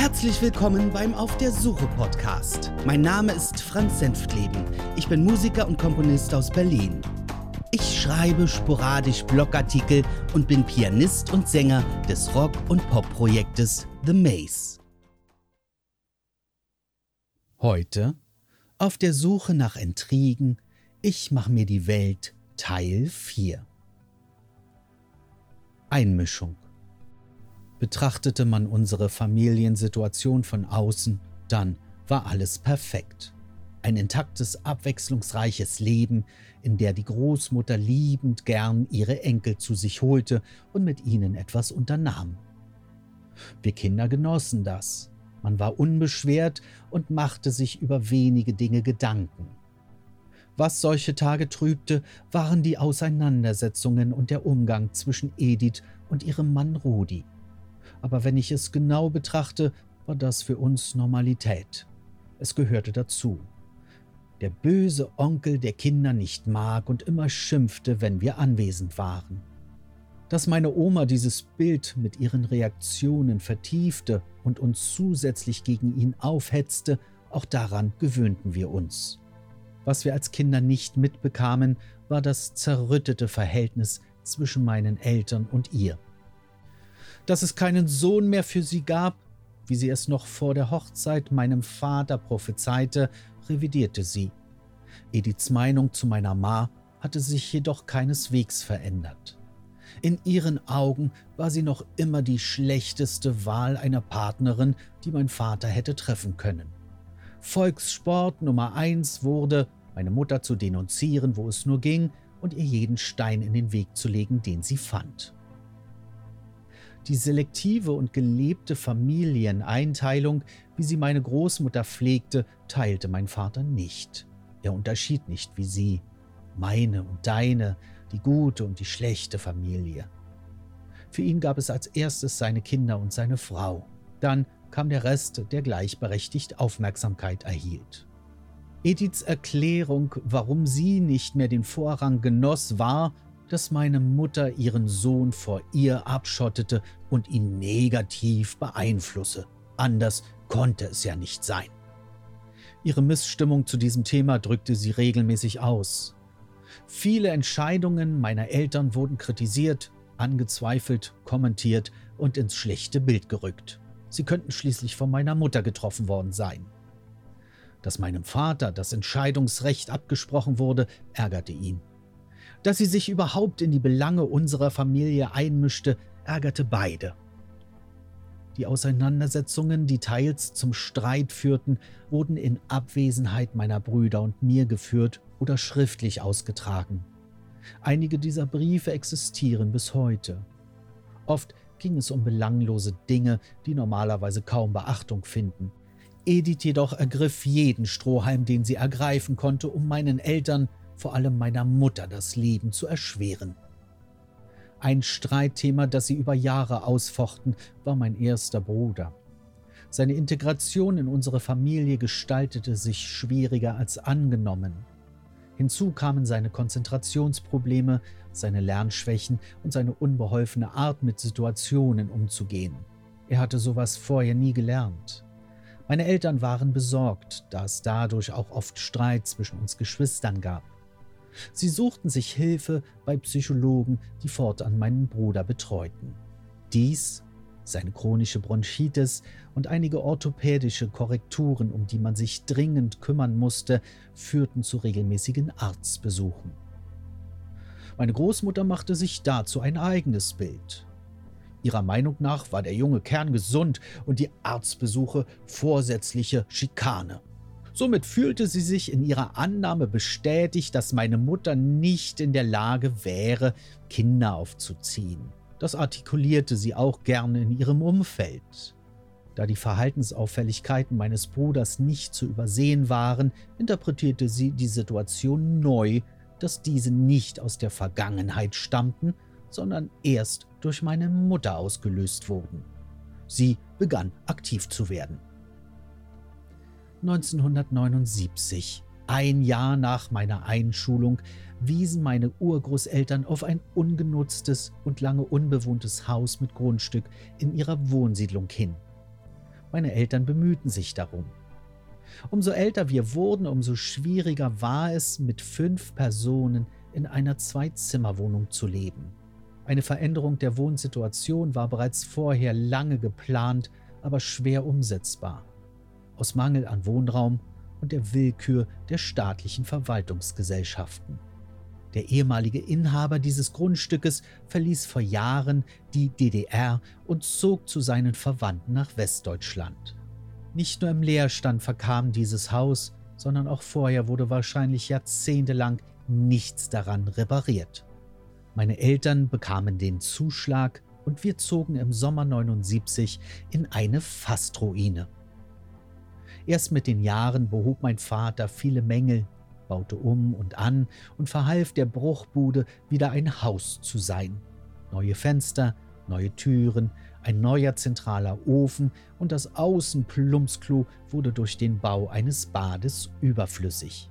Herzlich willkommen beim Auf der Suche Podcast. Mein Name ist Franz Senftleben. Ich bin Musiker und Komponist aus Berlin. Ich schreibe sporadisch Blogartikel und bin Pianist und Sänger des Rock- und Pop-Projektes The Maze. Heute auf der Suche nach Intrigen, ich mache mir die Welt Teil 4. Einmischung. Betrachtete man unsere Familiensituation von außen, dann war alles perfekt. Ein intaktes, abwechslungsreiches Leben, in der die Großmutter liebend gern ihre Enkel zu sich holte und mit ihnen etwas unternahm. Wir Kinder genossen das. Man war unbeschwert und machte sich über wenige Dinge Gedanken. Was solche Tage trübte, waren die Auseinandersetzungen und der Umgang zwischen Edith und ihrem Mann Rudi aber wenn ich es genau betrachte, war das für uns Normalität. Es gehörte dazu. Der böse Onkel, der Kinder nicht mag und immer schimpfte, wenn wir anwesend waren. Dass meine Oma dieses Bild mit ihren Reaktionen vertiefte und uns zusätzlich gegen ihn aufhetzte, auch daran gewöhnten wir uns. Was wir als Kinder nicht mitbekamen, war das zerrüttete Verhältnis zwischen meinen Eltern und ihr dass es keinen Sohn mehr für sie gab, wie sie es noch vor der Hochzeit meinem Vater prophezeite, revidierte sie. Ediths Meinung zu meiner Ma hatte sich jedoch keineswegs verändert. In ihren Augen war sie noch immer die schlechteste Wahl einer Partnerin, die mein Vater hätte treffen können. Volkssport Nummer eins wurde, meine Mutter zu denunzieren, wo es nur ging, und ihr jeden Stein in den Weg zu legen, den sie fand. Die selektive und gelebte Familieneinteilung, wie sie meine Großmutter pflegte, teilte mein Vater nicht. Er unterschied nicht wie sie, meine und deine, die gute und die schlechte Familie. Für ihn gab es als erstes seine Kinder und seine Frau. Dann kam der Rest, der gleichberechtigt Aufmerksamkeit erhielt. Ediths Erklärung, warum sie nicht mehr den Vorrang genoss, war, dass meine Mutter ihren Sohn vor ihr abschottete und ihn negativ beeinflusse. Anders konnte es ja nicht sein. Ihre Missstimmung zu diesem Thema drückte sie regelmäßig aus. Viele Entscheidungen meiner Eltern wurden kritisiert, angezweifelt, kommentiert und ins schlechte Bild gerückt. Sie könnten schließlich von meiner Mutter getroffen worden sein. Dass meinem Vater das Entscheidungsrecht abgesprochen wurde, ärgerte ihn. Dass sie sich überhaupt in die Belange unserer Familie einmischte, ärgerte beide. Die Auseinandersetzungen, die teils zum Streit führten, wurden in Abwesenheit meiner Brüder und mir geführt oder schriftlich ausgetragen. Einige dieser Briefe existieren bis heute. Oft ging es um belanglose Dinge, die normalerweise kaum Beachtung finden. Edith jedoch ergriff jeden Strohhalm, den sie ergreifen konnte, um meinen Eltern vor allem meiner Mutter das Leben zu erschweren. Ein Streitthema, das sie über Jahre ausfochten, war mein erster Bruder. Seine Integration in unsere Familie gestaltete sich schwieriger als angenommen. Hinzu kamen seine Konzentrationsprobleme, seine Lernschwächen und seine unbeholfene Art, mit Situationen umzugehen. Er hatte sowas vorher nie gelernt. Meine Eltern waren besorgt, da es dadurch auch oft Streit zwischen uns Geschwistern gab. Sie suchten sich Hilfe bei Psychologen, die fortan meinen Bruder betreuten. Dies, seine chronische Bronchitis und einige orthopädische Korrekturen, um die man sich dringend kümmern musste, führten zu regelmäßigen Arztbesuchen. Meine Großmutter machte sich dazu ein eigenes Bild. Ihrer Meinung nach war der junge Kern gesund und die Arztbesuche vorsätzliche Schikane. Somit fühlte sie sich in ihrer Annahme bestätigt, dass meine Mutter nicht in der Lage wäre, Kinder aufzuziehen. Das artikulierte sie auch gerne in ihrem Umfeld. Da die Verhaltensauffälligkeiten meines Bruders nicht zu übersehen waren, interpretierte sie die Situation neu, dass diese nicht aus der Vergangenheit stammten, sondern erst durch meine Mutter ausgelöst wurden. Sie begann aktiv zu werden. 1979, ein Jahr nach meiner Einschulung, wiesen meine Urgroßeltern auf ein ungenutztes und lange unbewohntes Haus mit Grundstück in ihrer Wohnsiedlung hin. Meine Eltern bemühten sich darum. Umso älter wir wurden, umso schwieriger war es, mit fünf Personen in einer Zwei-Zimmer-Wohnung zu leben. Eine Veränderung der Wohnsituation war bereits vorher lange geplant, aber schwer umsetzbar. Aus Mangel an Wohnraum und der Willkür der staatlichen Verwaltungsgesellschaften. Der ehemalige Inhaber dieses Grundstückes verließ vor Jahren die DDR und zog zu seinen Verwandten nach Westdeutschland. Nicht nur im Leerstand verkam dieses Haus, sondern auch vorher wurde wahrscheinlich jahrzehntelang nichts daran repariert. Meine Eltern bekamen den Zuschlag und wir zogen im Sommer 79 in eine Fastruine. Erst mit den Jahren behob mein Vater viele Mängel, baute um und an und verhalf der Bruchbude wieder ein Haus zu sein. Neue Fenster, neue Türen, ein neuer zentraler Ofen und das Außenplumpsklo wurde durch den Bau eines Bades überflüssig.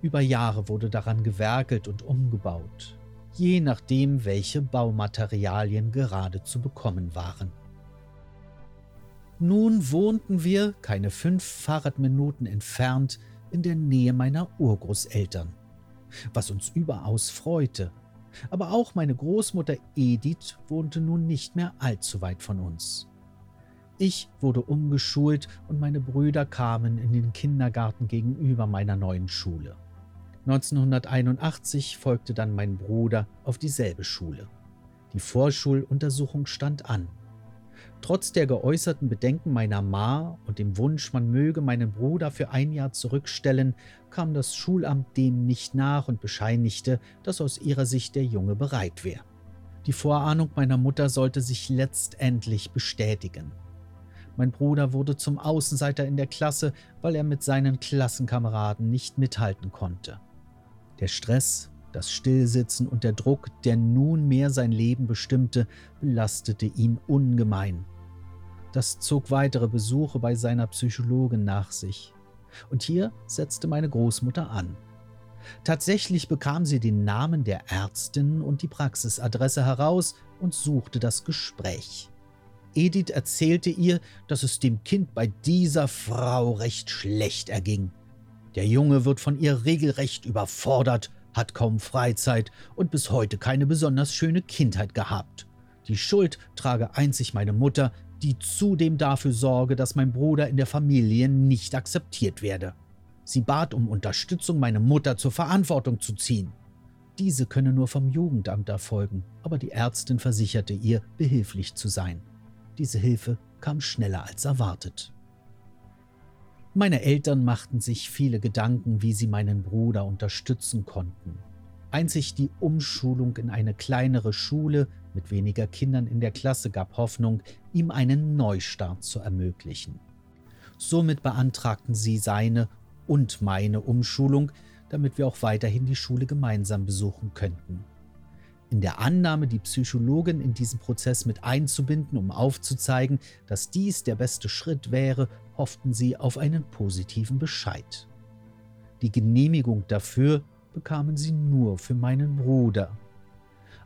Über Jahre wurde daran gewerkelt und umgebaut, je nachdem, welche Baumaterialien gerade zu bekommen waren. Nun wohnten wir, keine fünf Fahrradminuten entfernt, in der Nähe meiner Urgroßeltern, was uns überaus freute. Aber auch meine Großmutter Edith wohnte nun nicht mehr allzu weit von uns. Ich wurde umgeschult und meine Brüder kamen in den Kindergarten gegenüber meiner neuen Schule. 1981 folgte dann mein Bruder auf dieselbe Schule. Die Vorschuluntersuchung stand an. Trotz der geäußerten Bedenken meiner Ma und dem Wunsch, man möge meinen Bruder für ein Jahr zurückstellen, kam das Schulamt dem nicht nach und bescheinigte, dass aus ihrer Sicht der Junge bereit wäre. Die Vorahnung meiner Mutter sollte sich letztendlich bestätigen. Mein Bruder wurde zum Außenseiter in der Klasse, weil er mit seinen Klassenkameraden nicht mithalten konnte. Der Stress, das Stillsitzen und der Druck, der nunmehr sein Leben bestimmte, belastete ihn ungemein. Das zog weitere Besuche bei seiner Psychologin nach sich. Und hier setzte meine Großmutter an. Tatsächlich bekam sie den Namen der Ärztin und die Praxisadresse heraus und suchte das Gespräch. Edith erzählte ihr, dass es dem Kind bei dieser Frau recht schlecht erging. Der Junge wird von ihr regelrecht überfordert hat kaum Freizeit und bis heute keine besonders schöne Kindheit gehabt. Die Schuld trage einzig meine Mutter, die zudem dafür sorge, dass mein Bruder in der Familie nicht akzeptiert werde. Sie bat um Unterstützung, meine Mutter zur Verantwortung zu ziehen. Diese könne nur vom Jugendamt erfolgen, aber die Ärztin versicherte ihr, behilflich zu sein. Diese Hilfe kam schneller als erwartet. Meine Eltern machten sich viele Gedanken, wie sie meinen Bruder unterstützen konnten. Einzig die Umschulung in eine kleinere Schule mit weniger Kindern in der Klasse gab Hoffnung, ihm einen Neustart zu ermöglichen. Somit beantragten sie seine und meine Umschulung, damit wir auch weiterhin die Schule gemeinsam besuchen könnten. In der Annahme, die Psychologin in diesen Prozess mit einzubinden, um aufzuzeigen, dass dies der beste Schritt wäre, hofften sie auf einen positiven Bescheid. Die Genehmigung dafür bekamen sie nur für meinen Bruder.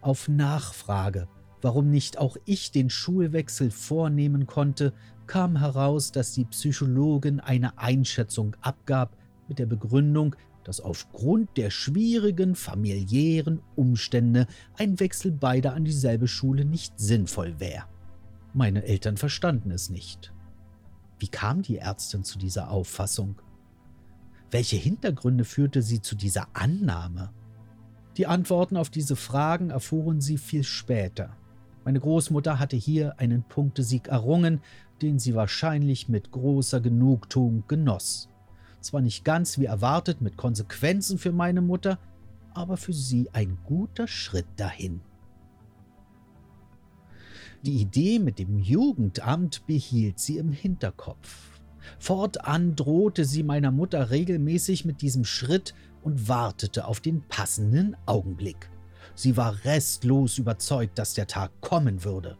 Auf Nachfrage, warum nicht auch ich den Schulwechsel vornehmen konnte, kam heraus, dass die Psychologin eine Einschätzung abgab mit der Begründung, dass aufgrund der schwierigen familiären Umstände ein Wechsel beider an dieselbe Schule nicht sinnvoll wäre. Meine Eltern verstanden es nicht. Wie kam die Ärztin zu dieser Auffassung? Welche Hintergründe führte sie zu dieser Annahme? Die Antworten auf diese Fragen erfuhren sie viel später. Meine Großmutter hatte hier einen Punktesieg errungen, den sie wahrscheinlich mit großer Genugtuung genoss. Zwar nicht ganz wie erwartet mit Konsequenzen für meine Mutter, aber für sie ein guter Schritt dahin. Die Idee mit dem Jugendamt behielt sie im Hinterkopf. Fortan drohte sie meiner Mutter regelmäßig mit diesem Schritt und wartete auf den passenden Augenblick. Sie war restlos überzeugt, dass der Tag kommen würde.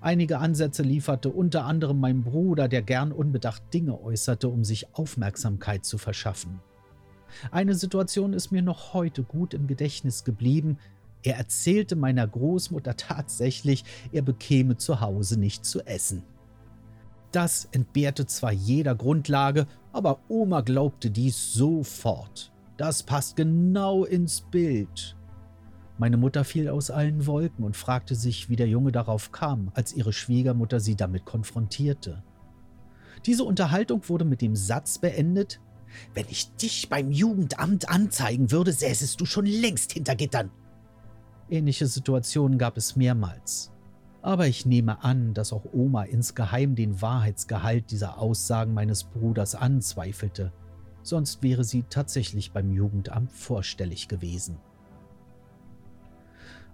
Einige Ansätze lieferte unter anderem mein Bruder, der gern unbedacht Dinge äußerte, um sich Aufmerksamkeit zu verschaffen. Eine Situation ist mir noch heute gut im Gedächtnis geblieben, er erzählte meiner Großmutter tatsächlich, er bekäme zu Hause nicht zu essen. Das entbehrte zwar jeder Grundlage, aber Oma glaubte dies sofort. Das passt genau ins Bild. Meine Mutter fiel aus allen Wolken und fragte sich, wie der Junge darauf kam, als ihre Schwiegermutter sie damit konfrontierte. Diese Unterhaltung wurde mit dem Satz beendet, wenn ich dich beim Jugendamt anzeigen würde, säßest du schon längst hinter Gittern. Ähnliche Situationen gab es mehrmals. Aber ich nehme an, dass auch Oma insgeheim den Wahrheitsgehalt dieser Aussagen meines Bruders anzweifelte, sonst wäre sie tatsächlich beim Jugendamt vorstellig gewesen.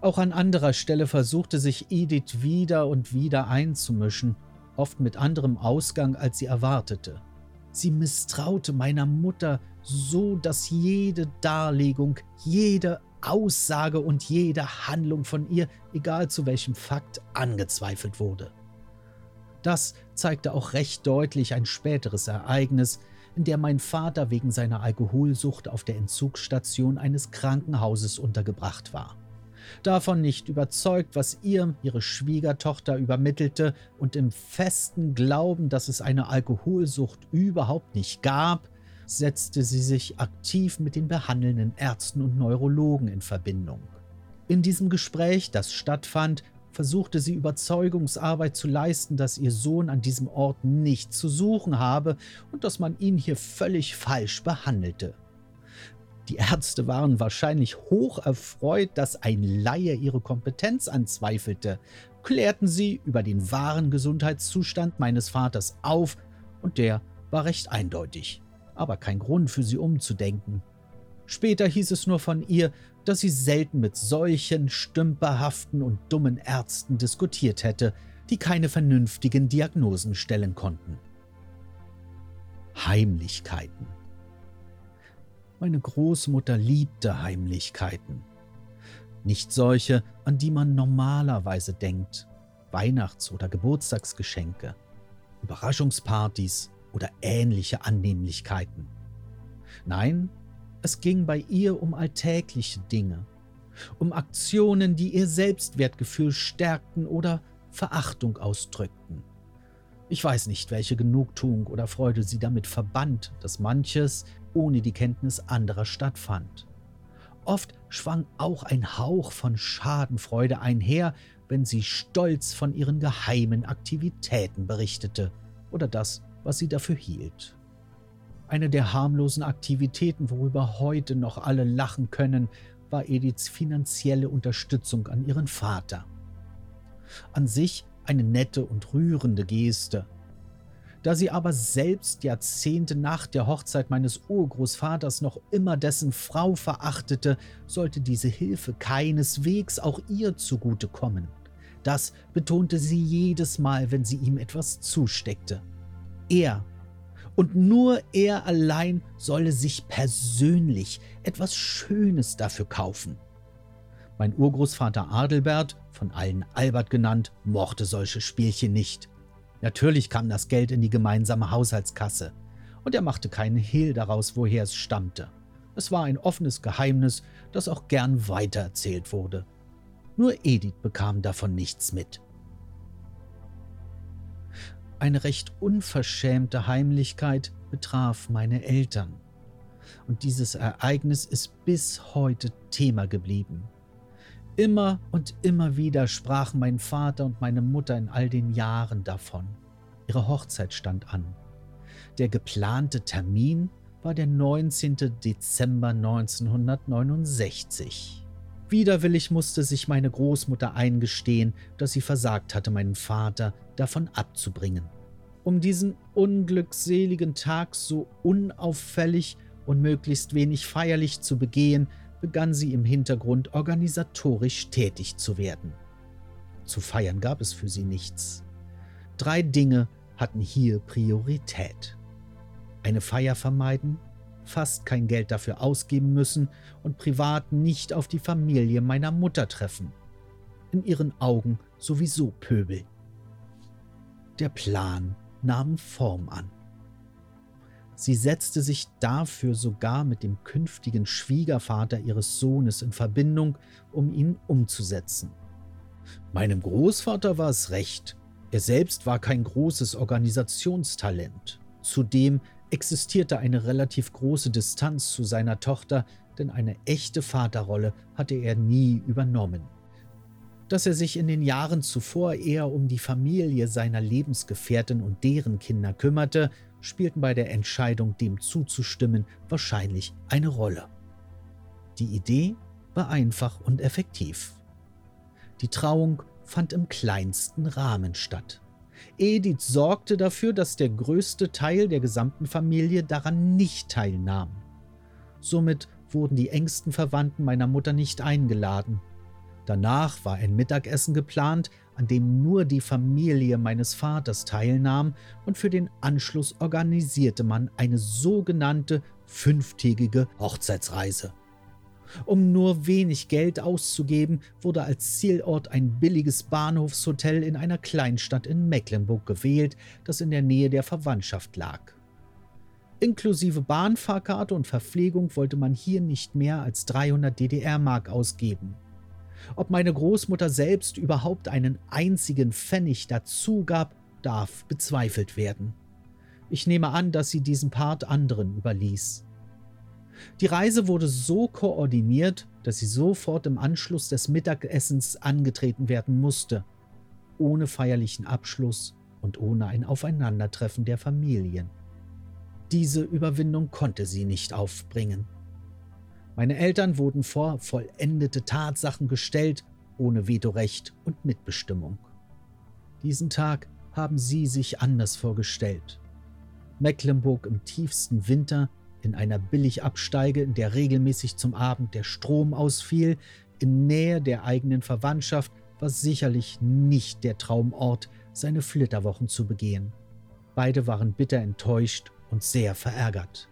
Auch an anderer Stelle versuchte sich Edith wieder und wieder einzumischen, oft mit anderem Ausgang, als sie erwartete. Sie misstraute meiner Mutter so, dass jede Darlegung, jede Aussage und jede Handlung von ihr, egal zu welchem Fakt, angezweifelt wurde. Das zeigte auch recht deutlich ein späteres Ereignis, in der mein Vater wegen seiner Alkoholsucht auf der Entzugsstation eines Krankenhauses untergebracht war. Davon nicht überzeugt, was ihr, ihre Schwiegertochter, übermittelte und im festen Glauben, dass es eine Alkoholsucht überhaupt nicht gab, setzte sie sich aktiv mit den behandelnden Ärzten und Neurologen in Verbindung. In diesem Gespräch, das stattfand, versuchte sie Überzeugungsarbeit zu leisten, dass ihr Sohn an diesem Ort nichts zu suchen habe und dass man ihn hier völlig falsch behandelte. Die Ärzte waren wahrscheinlich hoch erfreut, dass ein Laie ihre Kompetenz anzweifelte, klärten sie über den wahren Gesundheitszustand meines Vaters auf, und der war recht eindeutig aber kein Grund für sie umzudenken. Später hieß es nur von ihr, dass sie selten mit solchen stümperhaften und dummen Ärzten diskutiert hätte, die keine vernünftigen Diagnosen stellen konnten. Heimlichkeiten. Meine Großmutter liebte Heimlichkeiten. Nicht solche, an die man normalerweise denkt. Weihnachts- oder Geburtstagsgeschenke, Überraschungspartys, oder ähnliche Annehmlichkeiten. Nein, es ging bei ihr um alltägliche Dinge, um Aktionen, die ihr Selbstwertgefühl stärkten oder Verachtung ausdrückten. Ich weiß nicht, welche Genugtuung oder Freude sie damit verband, dass manches ohne die Kenntnis anderer stattfand. Oft schwang auch ein Hauch von Schadenfreude einher, wenn sie stolz von ihren geheimen Aktivitäten berichtete oder das, was sie dafür hielt. Eine der harmlosen Aktivitäten, worüber heute noch alle lachen können, war Ediths finanzielle Unterstützung an ihren Vater. An sich eine nette und rührende Geste. Da sie aber selbst Jahrzehnte nach der Hochzeit meines Urgroßvaters noch immer dessen Frau verachtete, sollte diese Hilfe keineswegs auch ihr zugutekommen. Das betonte sie jedes Mal, wenn sie ihm etwas zusteckte. Er und nur er allein solle sich persönlich etwas Schönes dafür kaufen. Mein Urgroßvater Adelbert, von allen Albert genannt, mochte solche Spielchen nicht. Natürlich kam das Geld in die gemeinsame Haushaltskasse, und er machte keinen Hehl daraus, woher es stammte. Es war ein offenes Geheimnis, das auch gern weitererzählt wurde. Nur Edith bekam davon nichts mit. Eine recht unverschämte Heimlichkeit betraf meine Eltern. Und dieses Ereignis ist bis heute Thema geblieben. Immer und immer wieder sprachen mein Vater und meine Mutter in all den Jahren davon. Ihre Hochzeit stand an. Der geplante Termin war der 19. Dezember 1969. Widerwillig musste sich meine Großmutter eingestehen, dass sie versagt hatte, meinen Vater davon abzubringen um diesen unglückseligen Tag so unauffällig und möglichst wenig feierlich zu begehen, begann sie im Hintergrund organisatorisch tätig zu werden. Zu feiern gab es für sie nichts. Drei Dinge hatten hier Priorität. Eine Feier vermeiden, fast kein Geld dafür ausgeben müssen und privat nicht auf die Familie meiner Mutter treffen. In ihren Augen sowieso Pöbel. Der Plan nahmen Form an. Sie setzte sich dafür sogar mit dem künftigen Schwiegervater ihres Sohnes in Verbindung, um ihn umzusetzen. Meinem Großvater war es recht. Er selbst war kein großes Organisationstalent. Zudem existierte eine relativ große Distanz zu seiner Tochter, denn eine echte Vaterrolle hatte er nie übernommen. Dass er sich in den Jahren zuvor eher um die Familie seiner Lebensgefährtin und deren Kinder kümmerte, spielten bei der Entscheidung, dem zuzustimmen, wahrscheinlich eine Rolle. Die Idee war einfach und effektiv. Die Trauung fand im kleinsten Rahmen statt. Edith sorgte dafür, dass der größte Teil der gesamten Familie daran nicht teilnahm. Somit wurden die engsten Verwandten meiner Mutter nicht eingeladen. Danach war ein Mittagessen geplant, an dem nur die Familie meines Vaters teilnahm, und für den Anschluss organisierte man eine sogenannte fünftägige Hochzeitsreise. Um nur wenig Geld auszugeben, wurde als Zielort ein billiges Bahnhofshotel in einer Kleinstadt in Mecklenburg gewählt, das in der Nähe der Verwandtschaft lag. Inklusive Bahnfahrkarte und Verpflegung wollte man hier nicht mehr als 300 DDR-Mark ausgeben. Ob meine Großmutter selbst überhaupt einen einzigen Pfennig dazu gab, darf bezweifelt werden. Ich nehme an, dass sie diesen Part anderen überließ. Die Reise wurde so koordiniert, dass sie sofort im Anschluss des Mittagessens angetreten werden musste, ohne feierlichen Abschluss und ohne ein Aufeinandertreffen der Familien. Diese Überwindung konnte sie nicht aufbringen. Meine Eltern wurden vor vollendete Tatsachen gestellt, ohne Vetorecht und Mitbestimmung. Diesen Tag haben sie sich anders vorgestellt. Mecklenburg im tiefsten Winter in einer Billigabsteige, in der regelmäßig zum Abend der Strom ausfiel, in Nähe der eigenen Verwandtschaft, war sicherlich nicht der Traumort, seine Flitterwochen zu begehen. Beide waren bitter enttäuscht und sehr verärgert.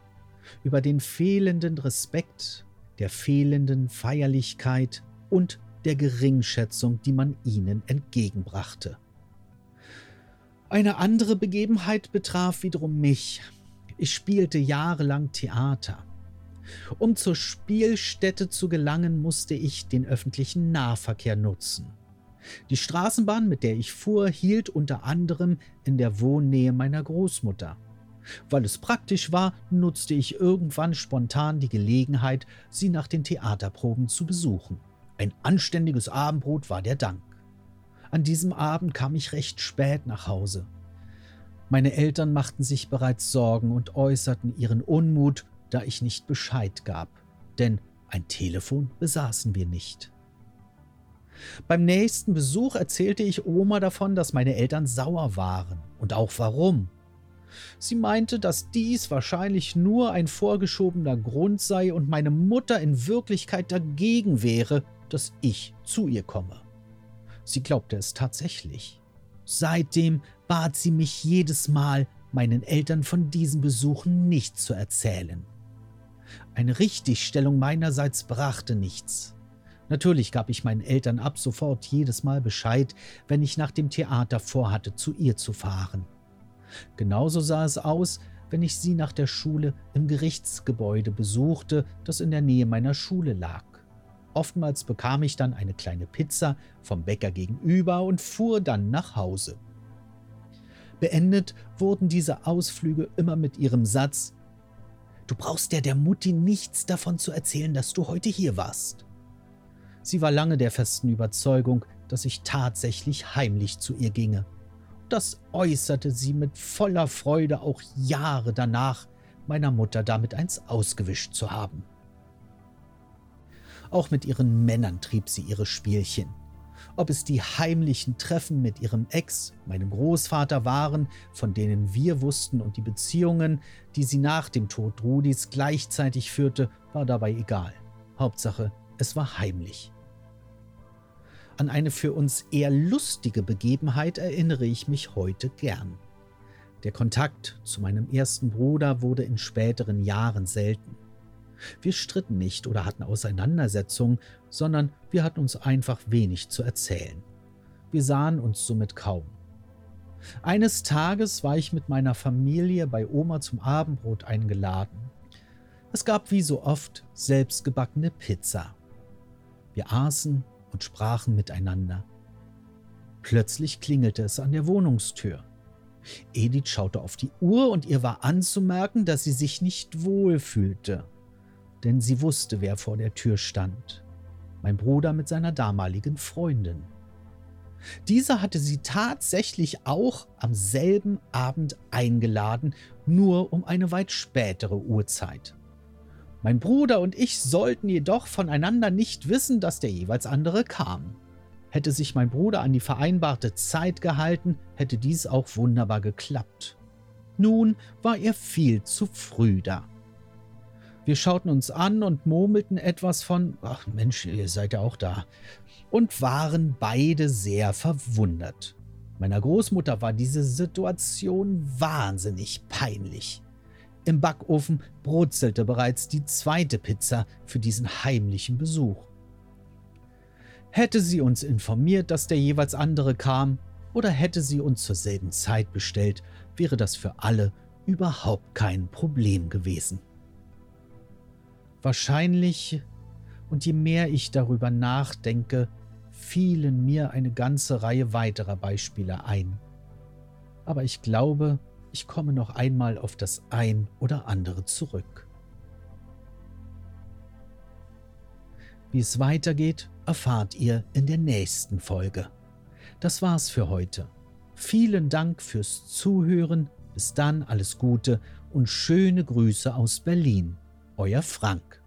Über den fehlenden Respekt, der fehlenden Feierlichkeit und der Geringschätzung, die man ihnen entgegenbrachte. Eine andere Begebenheit betraf wiederum mich, ich spielte jahrelang Theater. Um zur Spielstätte zu gelangen, musste ich den öffentlichen Nahverkehr nutzen. Die Straßenbahn, mit der ich fuhr, hielt unter anderem in der Wohnnähe meiner Großmutter. Weil es praktisch war, nutzte ich irgendwann spontan die Gelegenheit, sie nach den Theaterproben zu besuchen. Ein anständiges Abendbrot war der Dank. An diesem Abend kam ich recht spät nach Hause. Meine Eltern machten sich bereits Sorgen und äußerten ihren Unmut, da ich nicht Bescheid gab, denn ein Telefon besaßen wir nicht. Beim nächsten Besuch erzählte ich Oma davon, dass meine Eltern sauer waren und auch warum. Sie meinte, dass dies wahrscheinlich nur ein vorgeschobener Grund sei und meine Mutter in Wirklichkeit dagegen wäre, dass ich zu ihr komme. Sie glaubte es tatsächlich. Seitdem bat sie mich jedes Mal, meinen Eltern von diesen Besuchen nicht zu erzählen. Eine Richtigstellung meinerseits brachte nichts. Natürlich gab ich meinen Eltern ab sofort jedes Mal Bescheid, wenn ich nach dem Theater vorhatte, zu ihr zu fahren. Genauso sah es aus, wenn ich sie nach der Schule im Gerichtsgebäude besuchte, das in der Nähe meiner Schule lag. Oftmals bekam ich dann eine kleine Pizza vom Bäcker gegenüber und fuhr dann nach Hause. Beendet wurden diese Ausflüge immer mit ihrem Satz Du brauchst der der Mutti nichts davon zu erzählen, dass du heute hier warst. Sie war lange der festen Überzeugung, dass ich tatsächlich heimlich zu ihr ginge. Das äußerte sie mit voller Freude auch Jahre danach, meiner Mutter damit eins ausgewischt zu haben. Auch mit ihren Männern trieb sie ihre Spielchen ob es die heimlichen Treffen mit ihrem Ex, meinem Großvater, waren, von denen wir wussten, und die Beziehungen, die sie nach dem Tod Rudis gleichzeitig führte, war dabei egal. Hauptsache, es war heimlich. An eine für uns eher lustige Begebenheit erinnere ich mich heute gern. Der Kontakt zu meinem ersten Bruder wurde in späteren Jahren selten. Wir stritten nicht oder hatten Auseinandersetzungen, sondern wir hatten uns einfach wenig zu erzählen. Wir sahen uns somit kaum. Eines Tages war ich mit meiner Familie bei Oma zum Abendbrot eingeladen. Es gab wie so oft selbstgebackene Pizza. Wir aßen und sprachen miteinander. Plötzlich klingelte es an der Wohnungstür. Edith schaute auf die Uhr und ihr war anzumerken, dass sie sich nicht wohl fühlte. Denn sie wusste, wer vor der Tür stand. Mein Bruder mit seiner damaligen Freundin. Dieser hatte sie tatsächlich auch am selben Abend eingeladen, nur um eine weit spätere Uhrzeit. Mein Bruder und ich sollten jedoch voneinander nicht wissen, dass der jeweils andere kam. Hätte sich mein Bruder an die vereinbarte Zeit gehalten, hätte dies auch wunderbar geklappt. Nun war er viel zu früh da. Wir schauten uns an und murmelten etwas von, ach Mensch, ihr seid ja auch da, und waren beide sehr verwundert. Meiner Großmutter war diese Situation wahnsinnig peinlich. Im Backofen brutzelte bereits die zweite Pizza für diesen heimlichen Besuch. Hätte sie uns informiert, dass der jeweils andere kam, oder hätte sie uns zur selben Zeit bestellt, wäre das für alle überhaupt kein Problem gewesen. Wahrscheinlich, und je mehr ich darüber nachdenke, fielen mir eine ganze Reihe weiterer Beispiele ein. Aber ich glaube, ich komme noch einmal auf das ein oder andere zurück. Wie es weitergeht, erfahrt ihr in der nächsten Folge. Das war's für heute. Vielen Dank fürs Zuhören. Bis dann alles Gute und schöne Grüße aus Berlin. Euer Frank.